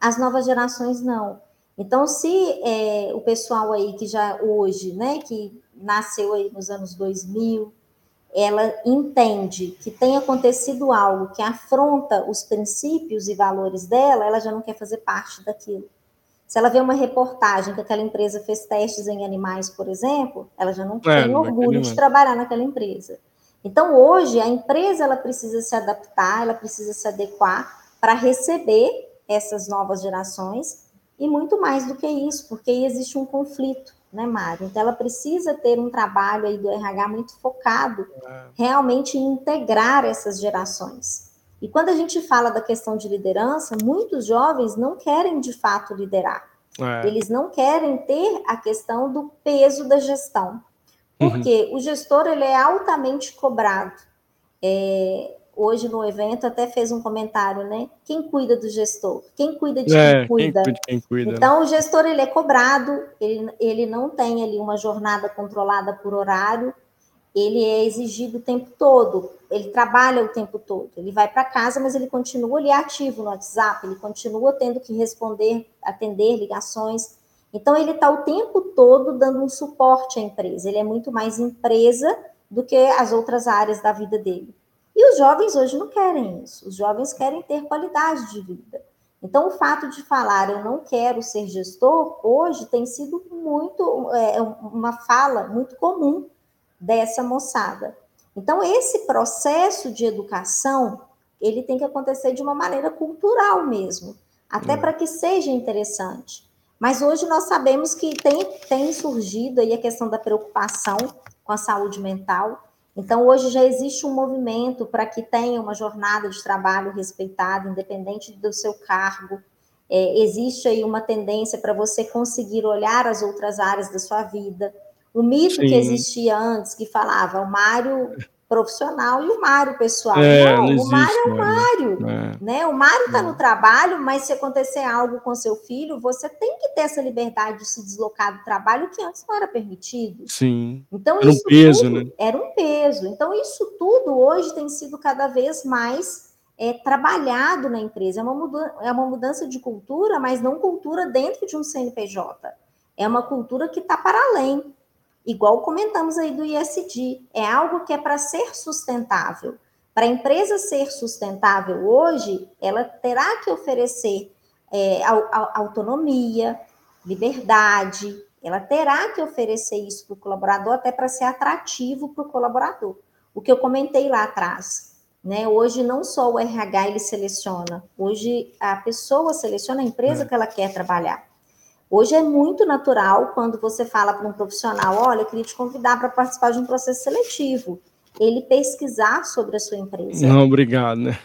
As novas gerações não. Então, se é, o pessoal aí que já hoje, né, que nasceu aí nos anos 2000, ela entende que tem acontecido algo que afronta os princípios e valores dela, ela já não quer fazer parte daquilo. Se ela vê uma reportagem que aquela empresa fez testes em animais, por exemplo, ela já não É, tem orgulho de trabalhar naquela empresa. Então, hoje, a empresa ela precisa se adaptar, ela precisa se adequar para receber essas novas gerações e muito mais do que isso, porque aí existe um conflito, né, Mário? Então, ela precisa ter um trabalho aí do RH muito focado realmente em integrar essas gerações. E quando a gente fala da questão de liderança, muitos jovens não querem de fato liderar. É. Eles não querem ter a questão do peso da gestão. Porque o gestor ele é altamente cobrado. É, hoje no evento até fez um comentário, né? Quem cuida do gestor? Quem cuida de É, quem quem cuida? de quem cuida. né? Então, o gestor ele é cobrado, ele, ele não tem ali uma jornada controlada por horário, ele é exigido o tempo todo, ele trabalha o tempo todo, ele vai para casa, mas ele continua ali ativo no WhatsApp, ele continua tendo que responder, atender ligações. Então, ele está o tempo todo dando um suporte à empresa, ele é muito mais empresa do que as outras áreas da vida dele. E os jovens hoje não querem isso, os jovens querem ter qualidade de vida. Então, o fato de falar eu não quero ser gestor, hoje tem sido muito, é, uma fala muito comum dessa moçada. Então, esse processo de educação, ele tem que acontecer de uma maneira cultural mesmo, até Hum. para que seja interessante. Mas hoje nós sabemos que tem, tem surgido aí a questão da preocupação com a saúde mental. Então, hoje já existe um movimento para que tenha uma jornada de trabalho respeitada, independente do seu cargo. É, existe aí uma tendência para você conseguir olhar as outras áreas da sua vida. O mito Sim. que existia antes, que falava o Mário profissional e o Mário pessoal. É, não, não o Mário existe é o mais, Mário. É. Né? O Mário está Hum. no trabalho, mas se acontecer algo com seu filho, você tem que ter essa liberdade de se deslocar do trabalho que antes não era permitido. Sim. Então, Era um isso peso, tudo né? era um peso. Então, isso tudo hoje tem sido cada vez mais é, trabalhado na empresa. É uma, mudança, é uma mudança de cultura, mas não cultura dentro de um CNPJ. É uma cultura que está para além. Igual comentamos aí do ISD. É algo que é para ser sustentável. Para a empresa ser sustentável hoje, ela terá que oferecer é, au- au- autonomia, liberdade, ela terá que oferecer isso para o colaborador até para ser atrativo para o colaborador. O que eu comentei lá atrás, né? Hoje não só o RH ele seleciona, hoje a pessoa seleciona a empresa É. que ela quer trabalhar. Hoje é muito natural quando você fala para um profissional, olha, eu queria te convidar para participar de um processo seletivo, ele pesquisar sobre a sua empresa. Não, obrigado, né?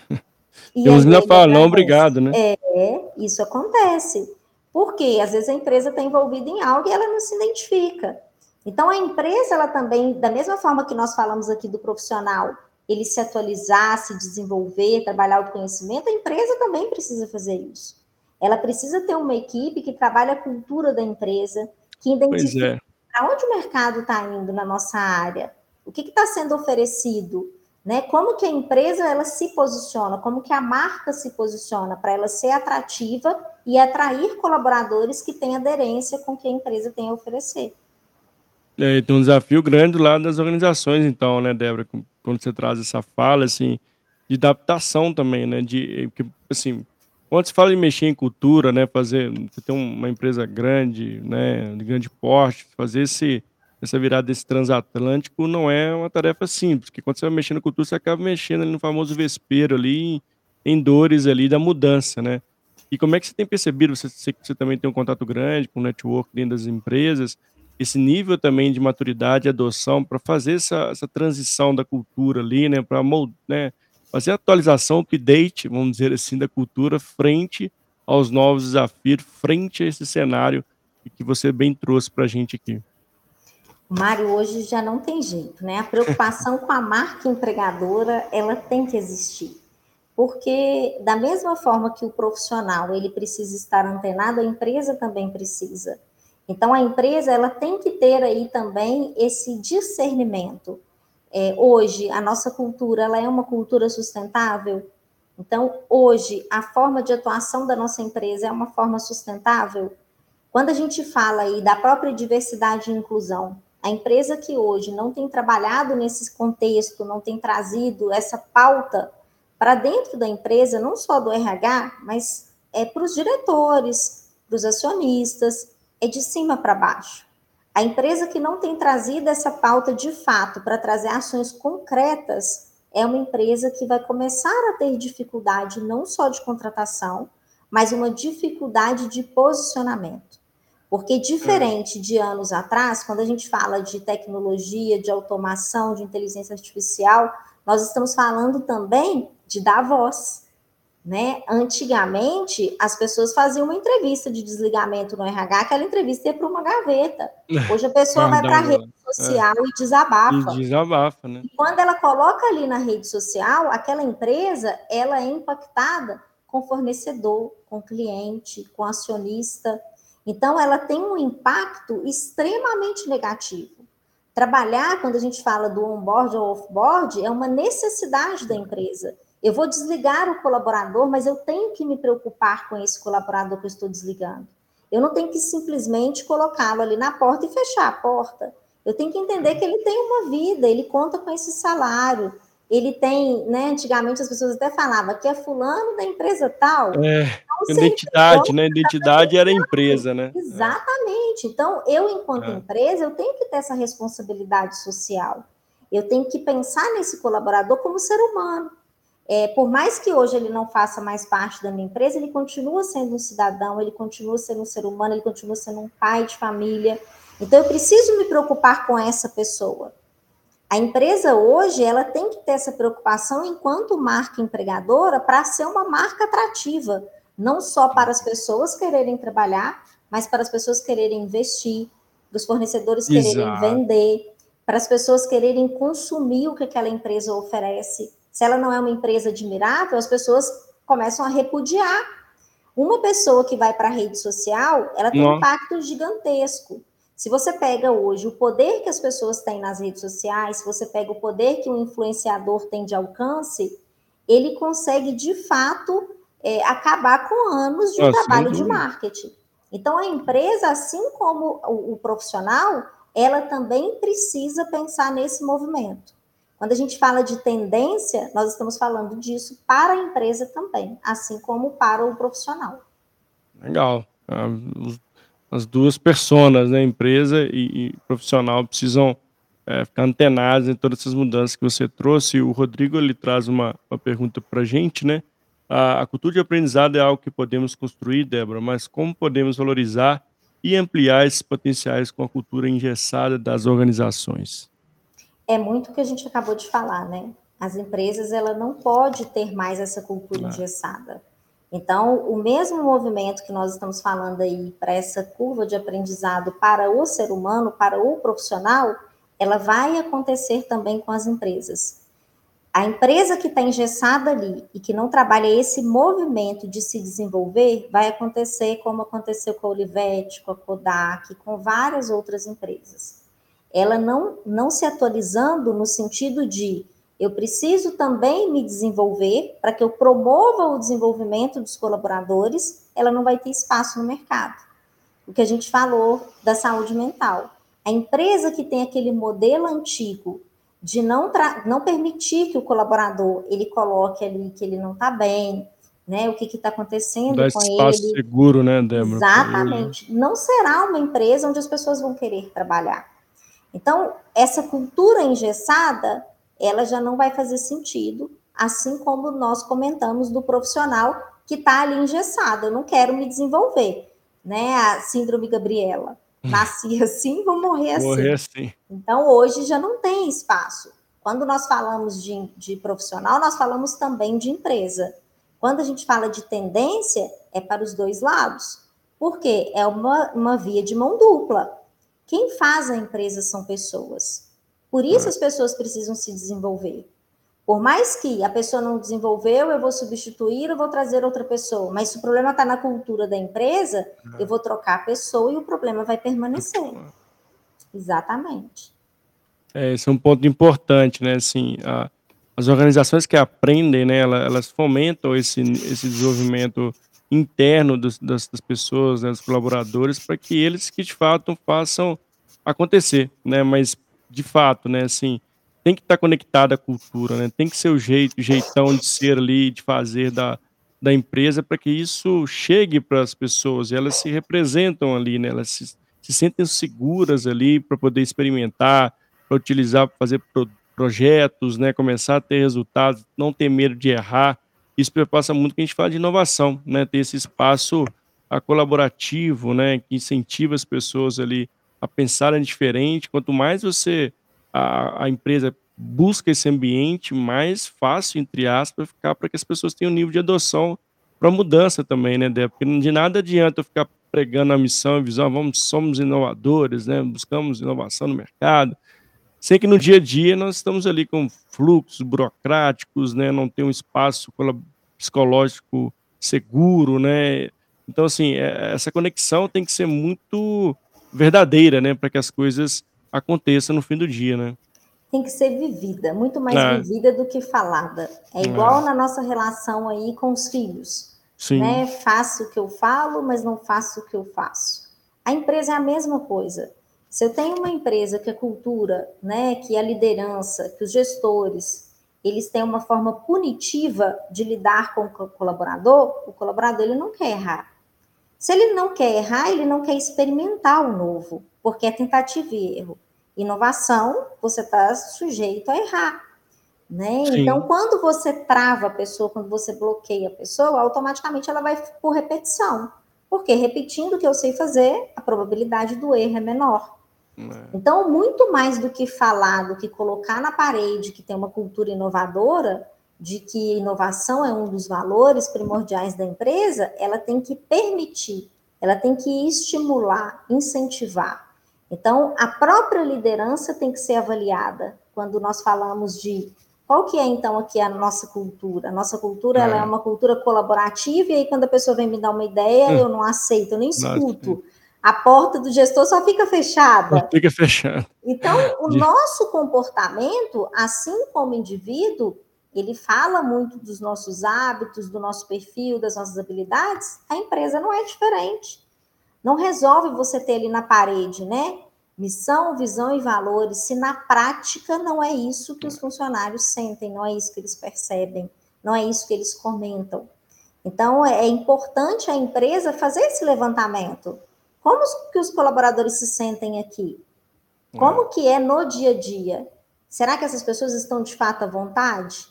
E que ainda falam, não, obrigado, né? É, isso acontece. Porque às vezes a empresa está envolvida em algo e ela não se identifica. Então a empresa, ela também, da mesma forma que nós falamos aqui do profissional, ele se atualizar, se desenvolver, trabalhar o conhecimento, a empresa também precisa fazer isso. Ela precisa ter uma equipe que trabalhe a cultura da empresa, que identifique é. para onde o mercado está indo na nossa área, o que está sendo oferecido, né? Como que a empresa ela se posiciona, como que a marca se posiciona para ela ser atrativa e atrair colaboradores que têm aderência com o que a empresa tem a oferecer. É, tem um desafio grande lá das organizações, então, né, Débora? Quando você traz essa fala, assim, de adaptação também, né? De, assim, quando se fala em mexer em cultura, né? Fazer, você tem uma empresa grande, né? De grande porte, fazer esse, essa virada desse transatlântico não é uma tarefa simples, porque quando você vai mexer na cultura, você acaba mexendo ali no famoso vespeiro ali, em dores ali da mudança, né? E como é que você tem percebido, você, você também tem um contato grande com o network dentro das empresas, esse nível também de maturidade e adoção para fazer essa, essa transição da cultura ali, né, para né, fazer atualização, update, vamos dizer assim, da cultura frente aos novos desafios, frente a esse cenário que você bem trouxe para a gente aqui. Mário, hoje já não tem jeito, né? A preocupação com a marca empregadora, ela tem que existir. Porque da mesma forma que o profissional, ele precisa estar antenado, a empresa também precisa. Então a empresa, ela tem que ter aí também esse discernimento. É, hoje, a nossa cultura ela é uma cultura sustentável? Então, hoje, a forma de atuação da nossa empresa é uma forma sustentável? Quando a gente fala aí da própria diversidade e inclusão, a empresa que hoje não tem trabalhado nesse contexto, não tem trazido essa pauta para dentro da empresa, não só do RH, mas é para os diretores, para os acionistas, é de cima para baixo. A empresa que não tem trazido essa pauta de fato para trazer ações concretas é uma empresa que vai começar a ter dificuldade não só de contratação, mas uma dificuldade de posicionamento. Porque diferente de anos atrás, quando a gente fala de tecnologia, de automação, de inteligência artificial, nós estamos falando também de dar voz. Né? Antigamente, as pessoas faziam uma entrevista de desligamento no RH, aquela entrevista ia para uma gaveta. Hoje a pessoa vai para a rede social é. e desabafa. E desabafa, né? E quando ela coloca ali na rede social, aquela empresa, ela é impactada com fornecedor, com cliente, com acionista. Então, ela tem um impacto extremamente negativo. Trabalhar, quando a gente fala do onboard ou offboard, é uma necessidade da empresa. Eu vou desligar o colaborador, mas eu tenho que me preocupar com esse colaborador que eu estou desligando. Eu não tenho que simplesmente colocá-lo ali na porta e fechar a porta. Eu tenho que entender que ele tem uma vida, ele conta com esse salário, ele tem, né? Antigamente as pessoas até falavam que é fulano da empresa tal. É, então, identidade, né? Identidade era empresa, né? Exatamente. Então, eu, enquanto é. empresa, eu tenho que ter essa responsabilidade social. Eu tenho que pensar nesse colaborador como ser humano. É, por mais que hoje ele não faça mais parte da minha empresa, ele continua sendo um cidadão, ele continua sendo um ser humano, ele continua sendo um pai de família. Então, eu preciso me preocupar com essa pessoa. A empresa hoje, ela tem que ter essa preocupação enquanto marca empregadora para ser uma marca atrativa, não só para as pessoas quererem trabalhar, mas para as pessoas quererem investir, para os fornecedores quererem Exato. vender, para as pessoas quererem consumir o que aquela empresa oferece se ela não é uma empresa admirável, as pessoas começam a repudiar. Uma pessoa que vai para a rede social, ela tem não. um impacto gigantesco. Se você pega hoje o poder que as pessoas têm nas redes sociais, se você pega o poder que um influenciador tem de alcance, ele consegue de fato é, acabar com anos de um trabalho de marketing. Então a empresa, assim como o, o profissional, ela também precisa pensar nesse movimento. Quando a gente fala de tendência, nós estamos falando disso para a empresa também, assim como para o profissional. Legal. Ah, as duas personas, né, empresa e, profissional, precisam é, ficar antenados em todas essas mudanças que você trouxe. O Rodrigo ele traz uma, uma pergunta para a gente, né? A, a cultura de aprendizado é algo que podemos construir, Débora, mas como podemos valorizar e ampliar esses potenciais com a cultura engessada das organizações? É muito o que a gente acabou de falar, né? As empresas, ela não pode ter mais essa cultura claro. engessada. Então, o mesmo movimento que nós estamos falando aí para essa curva de aprendizado para o ser humano, para o profissional, ela vai acontecer também com as empresas. A empresa que está engessada ali e que não trabalha esse movimento de se desenvolver, vai acontecer como aconteceu com a Olivetti, com a Kodak, com várias outras empresas ela não, não se atualizando no sentido de eu preciso também me desenvolver para que eu promova o desenvolvimento dos colaboradores, ela não vai ter espaço no mercado. O que a gente falou da saúde mental. A empresa que tem aquele modelo antigo de não, não permitir que o colaborador ele coloque ali que ele não está bem, né? O que está acontecendo Dá com espaço ele. seguro, né, Débora? Exatamente. Não será uma empresa onde as pessoas vão querer trabalhar. Então, essa cultura engessada, ela já não vai fazer sentido, assim como nós comentamos do profissional que está ali engessado, eu não quero me desenvolver, né? A síndrome Gabriela. Nasci assim, vou morrer assim. Morrer assim. Então, hoje já não tem espaço. Quando nós falamos de, de profissional, nós falamos também de empresa. Quando a gente fala de tendência, é para os dois lados. Porque é uma, uma via de mão dupla. Quem faz a empresa são pessoas. Por isso é. as pessoas precisam se desenvolver. Por mais que a pessoa não desenvolveu, eu vou substituir, eu vou trazer outra pessoa. Mas se o problema está na cultura da empresa, eu vou trocar a pessoa e o problema vai permanecer. Exatamente. É, esse é um ponto importante, né, assim, a as organizações que aprendem, né, ela elas fomentam esse esse desenvolvimento interno dos das das pessoas, né, dos colaboradores, para que eles que de fato façam acontecer, né, mas de fato, né, assim, tem que estar conectada à cultura, né, tem que ser o jeito jeitão de ser ali, de fazer da da empresa para que isso chegue para as pessoas. E elas se representam ali, né, elas se se sentem seguras ali para poder experimentar, para utilizar, fazer pro projetos, né, começar a ter resultados, não ter medo de errar. Isso perpassa muito que a gente fala de inovação, né, ter esse espaço, ah, colaborativo, né, que incentiva as pessoas ali a pensarem diferente. Quanto mais você a a empresa busca esse ambiente, mais fácil, entre aspas, ficar para que as pessoas tenham um nível de adoção para mudança também, né, Débora, porque de nada adianta eu ficar pregando a missão e visão, vamos somos inovadores, né, buscamos inovação no mercado, sei que no dia a dia nós estamos ali com fluxos burocráticos, né, não tem um espaço psicológico seguro, né. Então, assim, eh, essa conexão tem que ser muito verdadeira, né, para que as coisas aconteçam no fim do dia, né. Tem que ser vivida, muito mais É. vivida do que falada. É igual É. na nossa relação aí com os filhos, Sim. né, faço o que eu falo, mas não faço o que eu faço. A empresa é a mesma coisa. Se eu tenho uma empresa que a cultura, né, que a liderança, que os gestores, eles têm uma forma punitiva de lidar com o co colaborador, o colaborador ele não quer errar. Se ele não quer errar, ele não quer experimentar o novo, porque é tentativa e erro. Inovação, você está sujeito a errar, né. Então, quando você trava a pessoa, quando você bloqueia a pessoa, automaticamente ela vai por repetição, porque repetindo o que eu sei fazer, a probabilidade do erro é menor. É. Então, muito mais do que falar, do que colocar na parede que tem uma cultura inovadora, de que inovação é um dos valores primordiais da empresa, ela tem que permitir, ela tem que estimular, incentivar. Então, a própria liderança tem que ser avaliada, quando nós falamos de qual que é então aqui a nossa cultura? A nossa cultura, ela é É. uma cultura colaborativa, e aí quando a pessoa vem me dar uma ideia, Hum. eu não aceito, eu nem Nossa, escuto. A porta do gestor só fica Só fechada. fica fechado. Então, o nosso comportamento, assim como indivíduo, ele fala muito dos nossos hábitos, do nosso perfil, das nossas habilidades, a empresa não é diferente. Não resolve você ter ali na parede, né, missão, visão e valores, se na prática não é isso que os É. funcionários sentem, não é isso que eles percebem, não é isso que eles comentam. Então, é importante a empresa fazer esse levantamento. Como os que os colaboradores se sentem aqui? É. Como que é no dia a dia? Será que essas pessoas estão de fato à vontade?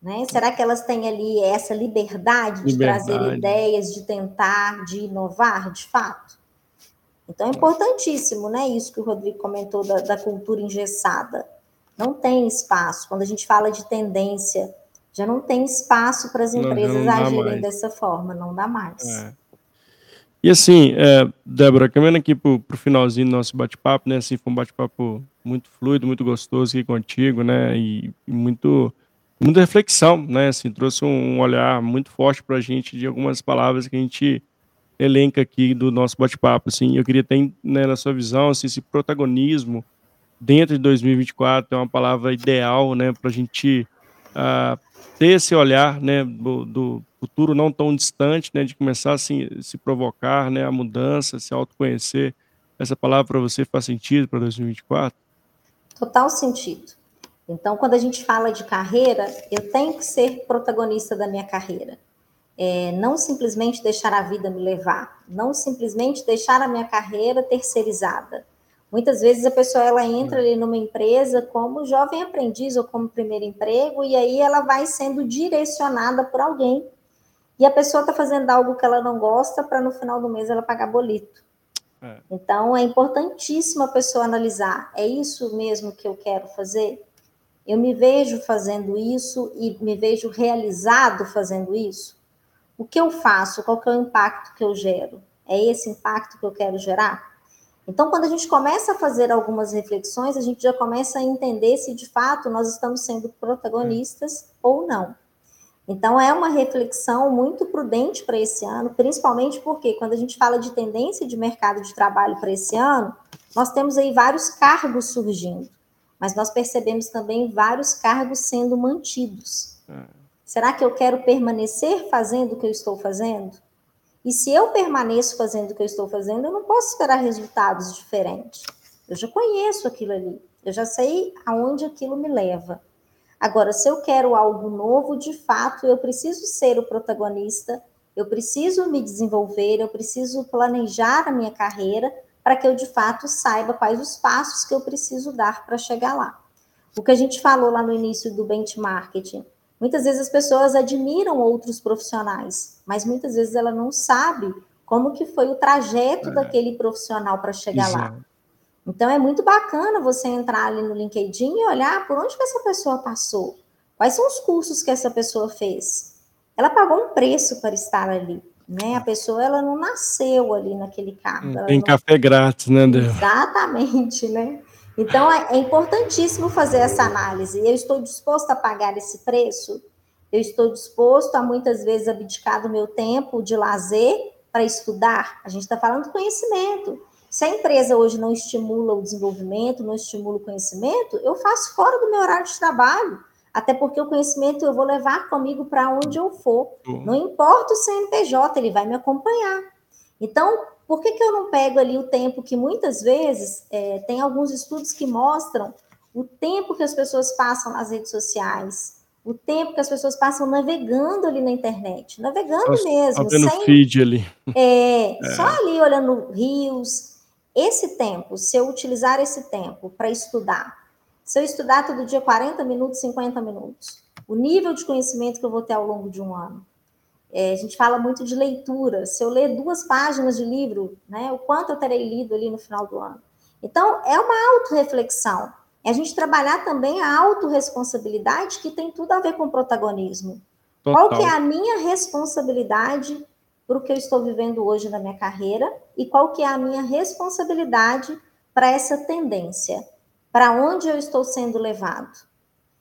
Né, será que elas têm ali essa liberdade de trazer Liberdade. ideias, de tentar, de inovar, de fato? Então é É. importantíssimo, né, isso que o Rodrigo comentou da da cultura engessada. Não tem espaço. Quando a gente fala de tendência, já não tem espaço para as Não, empresas não dá agirem mais. dessa forma, não dá mais. É. E assim, eh, Débora, caminhando aqui para o finalzinho do nosso bate-papo, né, assim, foi um bate-papo muito fluido, muito gostoso aqui contigo, né, e e muito muita reflexão, né, assim, trouxe um olhar muito forte para a gente de algumas palavras que a gente elenca aqui do nosso bate-papo, assim. Eu queria ter, né, na sua visão, assim, esse protagonismo dentro de 2024 é uma palavra ideal, né, para a gente, ah, ter esse olhar, né, do do futuro não tão distante, né, de começar a se se provocar, né, a mudança, se autoconhecer. Essa palavra para você faz sentido para 2024? Total sentido. Então, quando a gente fala de carreira, eu tenho que ser protagonista da minha carreira. Eh, não simplesmente deixar a vida me levar, não simplesmente deixar a minha carreira terceirizada. Muitas vezes a pessoa ela entra É. ali numa empresa como jovem aprendiz ou como primeiro emprego, e aí ela vai sendo direcionada por alguém. E a pessoa está fazendo algo que ela não gosta para no final do mês ela pagar boleto. É. Então é importantíssimo a pessoa analisar: "É isso mesmo que eu quero fazer? Eu me vejo fazendo isso e me vejo realizado fazendo isso? O que eu faço? Qual que é o impacto que eu gero? É esse impacto que eu quero gerar?". Então, quando a gente começa a fazer algumas reflexões, a gente já começa a entender se de fato nós estamos sendo É. protagonistas ou não. Então é uma reflexão muito prudente para esse ano, principalmente porque quando a gente fala de tendência de mercado de trabalho para esse ano, Nós temos aí vários cargos surgindo, mas nós percebemos também vários cargos sendo mantidos. É. Será que eu quero permanecer fazendo o que eu estou fazendo? E se eu permaneço fazendo o que eu estou fazendo, eu não posso esperar resultados diferentes. Eu já conheço aquilo ali, eu já sei aonde aquilo me leva. Agora, se eu quero algo novo, de fato, eu preciso ser o protagonista, eu preciso me desenvolver, eu preciso planejar a minha carreira para que eu, de fato, saiba quais os passos que eu preciso dar para chegar lá. O que a gente falou lá no início do benchmarking, muitas vezes as pessoas admiram outros profissionais, mas muitas vezes ela não sabe como que foi o trajeto é. daquele profissional para chegar Exato. lá. Então é muito bacana você entrar ali no LinkedIn e olhar por onde que essa pessoa passou. Quais são os cursos que essa pessoa fez? Ela pagou um preço para estar ali, né? A pessoa ela não nasceu ali naquele cargo. Tem não... café grátis, né, Deus? Exatamente, né? Então é, é importantíssimo fazer essa análise. Eu estou disposto a pagar esse preço? Eu estou disposto a muitas vezes abdicar do meu tempo de lazer para estudar? A gente está falando conhecimento. Se a empresa hoje não estimula o desenvolvimento, não estimula o conhecimento, eu faço fora do meu horário de trabalho. Até porque o conhecimento eu vou levar comigo para onde eu for. Uhum. Não importa o CNPJ, ele vai me acompanhar. Então, por que, que eu não pego ali o tempo que muitas vezes é, tem alguns estudos que mostram o tempo que as pessoas passam nas redes sociais, o tempo que as pessoas passam navegando ali na internet, navegando só, mesmo. Sem, feed ali. É, é, só ali olhando rios, esse tempo, se eu utilizar esse tempo para estudar, se eu estudar todo dia 40 minutos, 50 minutos, o nível de conhecimento que eu vou ter ao longo de um ano. É, a gente fala muito de leitura. Se eu ler duas páginas de livro, né, o quanto eu terei lido ali no final do ano. Então, é uma autorreflexão. É a gente trabalhar também a autorresponsabilidade, que tem tudo a ver com protagonismo. Total. Qual que é a minha responsabilidade para o que eu estou vivendo hoje na minha carreira e qual que é a minha responsabilidade para essa tendência, para onde eu estou sendo levado.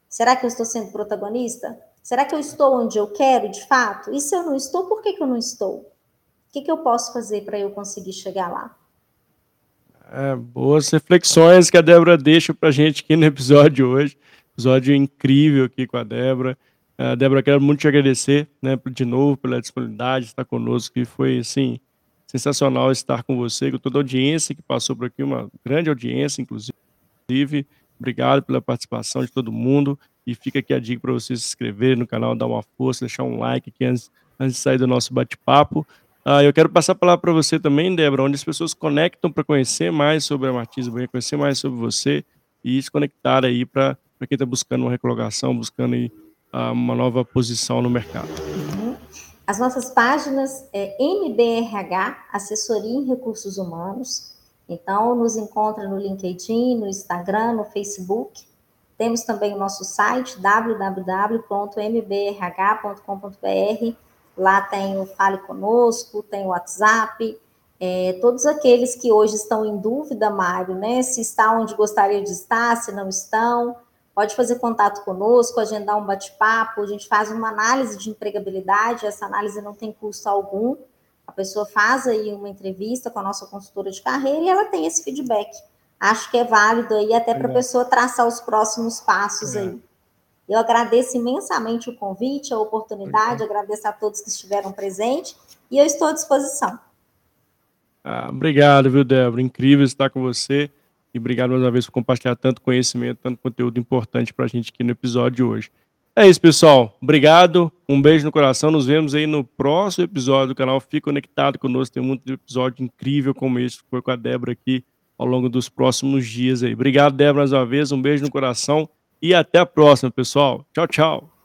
Será que eu estou sendo protagonista? Será que eu estou onde eu quero de fato? E se eu não estou, por que, que eu não estou? O que, que eu posso fazer para eu conseguir chegar lá? É, boas reflexões que a Débora deixa para a gente aqui no episódio hoje. Episódio incrível aqui com a Débora. Uh, Débora, quero muito te agradecer, né, de novo pela disponibilidade, estar conosco, que foi, assim, sensacional estar com você, com toda a audiência que passou por aqui, uma grande audiência, inclusive. Obrigado pela participação de todo mundo. E fica aqui a dica para você se inscrever no canal, dar uma força, deixar um like aqui antes, antes de sair do nosso bate-papo. Uh, eu quero passar a palavra para você também, Débora, onde as pessoas conectam para conhecer mais sobre a Martins Banha, conhecer mais sobre você e se conectar aí para quem está buscando uma recolocação, buscando aí uma nova posição no mercado. As nossas páginas é MBRH, Assessoria em Recursos Humanos. Então, nos encontra no LinkedIn, no Instagram, no Facebook. Temos também o nosso site www.mbrh.com.br. Lá tem o Fale Conosco, tem o WhatsApp. É, todos aqueles que hoje estão em dúvida, Mário, né? Se está onde gostaria de estar, se não estão, pode fazer contato conosco, agendar um bate-papo, a gente faz uma análise de empregabilidade, essa análise não tem custo algum, a pessoa faz aí uma entrevista com a nossa consultora de carreira e ela tem esse feedback. Acho que é válido aí até para a pessoa traçar os próximos passos é. aí. Eu agradeço imensamente o convite, a oportunidade, agradeço a todos que estiveram presentes e eu estou à disposição. Ah, obrigado, viu, Débora? Incrível estar com você. E obrigado mais uma vez por compartilhar tanto conhecimento, tanto conteúdo importante para a gente aqui no episódio de hoje. É isso, pessoal. Obrigado. Um beijo no coração. Nos vemos aí no próximo episódio do canal. Fique conectado conosco. Tem muito episódio incrível como esse que foi com a Débora aqui ao longo dos próximos dias aí. Obrigado, Débora, mais uma vez. Um beijo no coração e até a próxima, pessoal. Tchau, tchau.